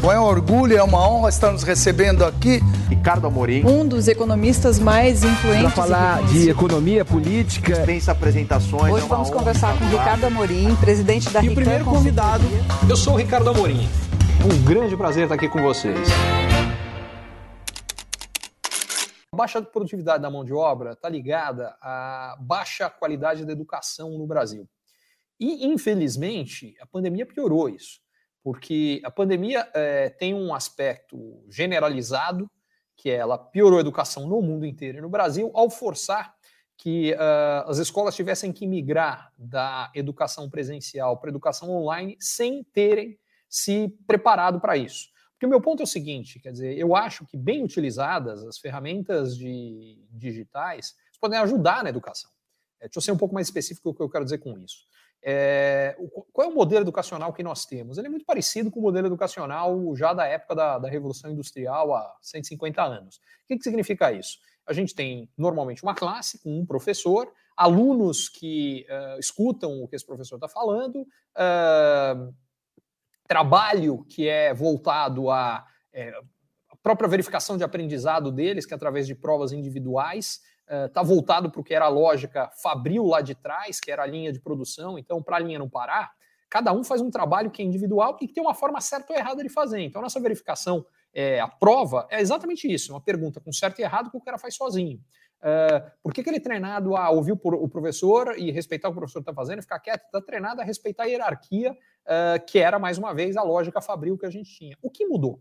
Bom, é um orgulho, é uma honra estar nos recebendo aqui. Ricardo Amorim. Um dos economistas mais influentes. Para falar de economia política. Dispensa apresentações. Hoje é vamos conversar com Ricardo Amorim, presidente da E o primeiro convidado, eu sou o Ricardo Amorim. Um grande prazer estar aqui com vocês. A baixa produtividade da mão de obra está ligada à baixa qualidade da educação no Brasil. E, infelizmente, a pandemia piorou isso porque a pandemia é, tem um aspecto generalizado, que é ela piorou a educação no mundo inteiro e no Brasil, ao forçar que uh, as escolas tivessem que migrar da educação presencial para a educação online sem terem se preparado para isso. Porque o meu ponto é o seguinte, quer dizer, eu acho que bem utilizadas as ferramentas de, digitais podem ajudar na educação. É, deixa eu ser um pouco mais específico o que eu quero dizer com isso. É, qual é o modelo educacional que nós temos? Ele é muito parecido com o modelo educacional já da época da, da Revolução Industrial, há 150 anos. O que, que significa isso? A gente tem normalmente uma classe com um professor, alunos que uh, escutam o que esse professor está falando, uh, trabalho que é voltado à é, própria verificação de aprendizado deles, que é através de provas individuais, está uh, voltado para o que era a lógica fabril lá de trás, que era a linha de produção. Então, para a linha não parar, cada um faz um trabalho que é individual e que tem uma forma certa ou errada de fazer. Então, nossa verificação, é, a prova, é exatamente isso: uma pergunta com certo e errado que o cara faz sozinho. Uh, por que, que ele é treinado a ouvir o professor e respeitar o que o professor está fazendo e ficar quieto? Está treinado a respeitar a hierarquia, uh, que era, mais uma vez, a lógica fabril que a gente tinha. O que mudou?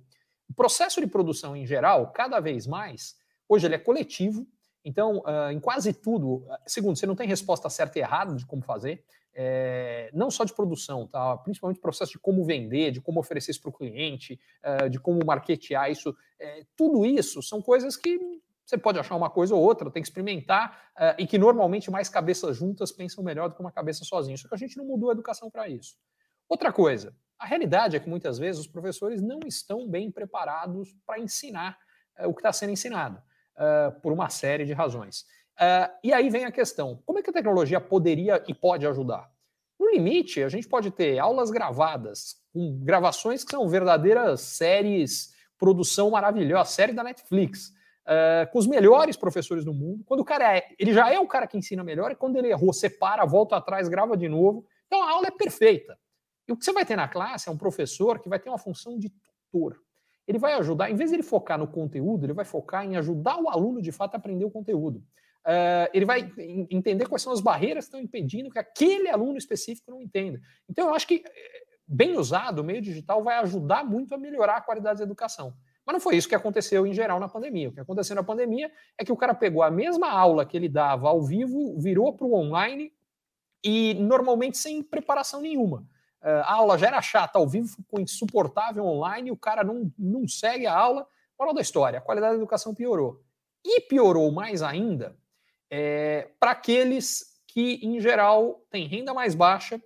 O processo de produção em geral, cada vez mais, hoje ele é coletivo, então, uh, em quase tudo, segundo, você não tem resposta certa e errada de como fazer, é, não só de produção, tá? principalmente processo de como vender, de como oferecer isso para o cliente, uh, de como marketear isso, é, tudo isso são coisas que você pode achar uma coisa ou outra, tem que experimentar, uh, e que normalmente mais cabeças juntas pensam melhor do que uma cabeça sozinha. Só que a gente não mudou a educação para isso. Outra coisa, a realidade é que muitas vezes os professores não estão bem preparados para ensinar o que está sendo ensinado uh, por uma série de razões. Uh, e aí vem a questão: como é que a tecnologia poderia e pode ajudar? No limite, a gente pode ter aulas gravadas, com gravações que são verdadeiras séries, produção maravilhosa, série da Netflix, uh, com os melhores professores do mundo. Quando o cara é, ele já é o cara que ensina melhor, e quando ele errou, separa, volta atrás, grava de novo. Então a aula é perfeita. E o que você vai ter na classe é um professor que vai ter uma função de tutor ele vai ajudar, em vez de ele focar no conteúdo, ele vai focar em ajudar o aluno de fato a aprender o conteúdo. Uh, ele vai entender quais são as barreiras que estão impedindo que aquele aluno específico não entenda. Então, eu acho que, eh, bem usado, o meio digital vai ajudar muito a melhorar a qualidade da educação. Mas não foi isso que aconteceu em geral na pandemia. O que aconteceu na pandemia é que o cara pegou a mesma aula que ele dava ao vivo, virou para o online e normalmente sem preparação nenhuma. Uh, a aula já era chata ao vivo, ficou insuportável online, o cara não, não segue a aula. Moral da história, a qualidade da educação piorou. E piorou mais ainda é, para aqueles que, em geral, têm renda mais baixa,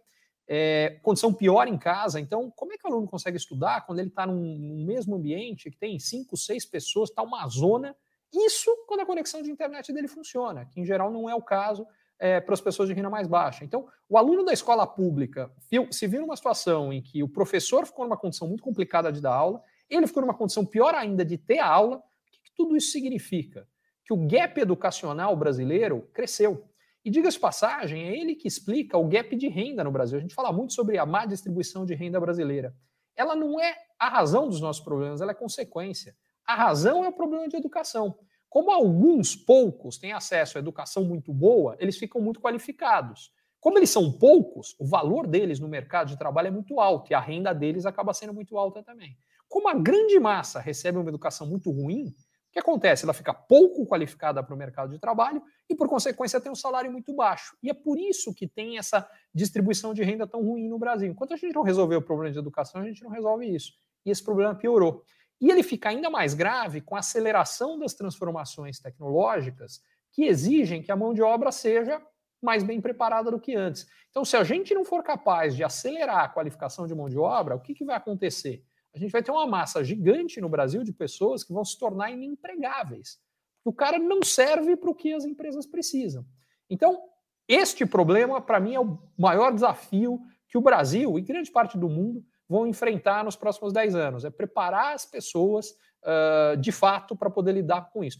é, condição pior em casa. Então, como é que o aluno consegue estudar quando ele está num, num, mesmo ambiente que tem cinco, seis pessoas, está uma zona? Isso quando a conexão de internet dele funciona, que em geral não é o caso é, para as pessoas de renda mais baixa. Então, o aluno da escola pública se viu numa situação em que o professor ficou numa condição muito complicada de dar aula, ele ficou numa condição pior ainda de ter aula. O que, que tudo isso significa? Que o gap educacional brasileiro cresceu. E diga-se passagem, é ele que explica o gap de renda no Brasil. A gente fala muito sobre a má distribuição de renda brasileira. Ela não é a razão dos nossos problemas, ela é consequência. A razão é o problema de educação. Como alguns poucos têm acesso à educação muito boa, eles ficam muito qualificados. Como eles são poucos, o valor deles no mercado de trabalho é muito alto e a renda deles acaba sendo muito alta também. Como a grande massa recebe uma educação muito ruim, o que acontece? Ela fica pouco qualificada para o mercado de trabalho e, por consequência, tem um salário muito baixo. E é por isso que tem essa distribuição de renda tão ruim no Brasil. Enquanto a gente não resolver o problema de educação, a gente não resolve isso. E esse problema piorou. E ele fica ainda mais grave com a aceleração das transformações tecnológicas que exigem que a mão de obra seja mais bem preparada do que antes. Então, se a gente não for capaz de acelerar a qualificação de mão de obra, o que, que vai acontecer? A gente vai ter uma massa gigante no Brasil de pessoas que vão se tornar inempregáveis. O cara não serve para o que as empresas precisam. Então, este problema, para mim, é o maior desafio que o Brasil e grande parte do mundo vão enfrentar nos próximos 10 anos. É preparar as pessoas uh, de fato para poder lidar com isso.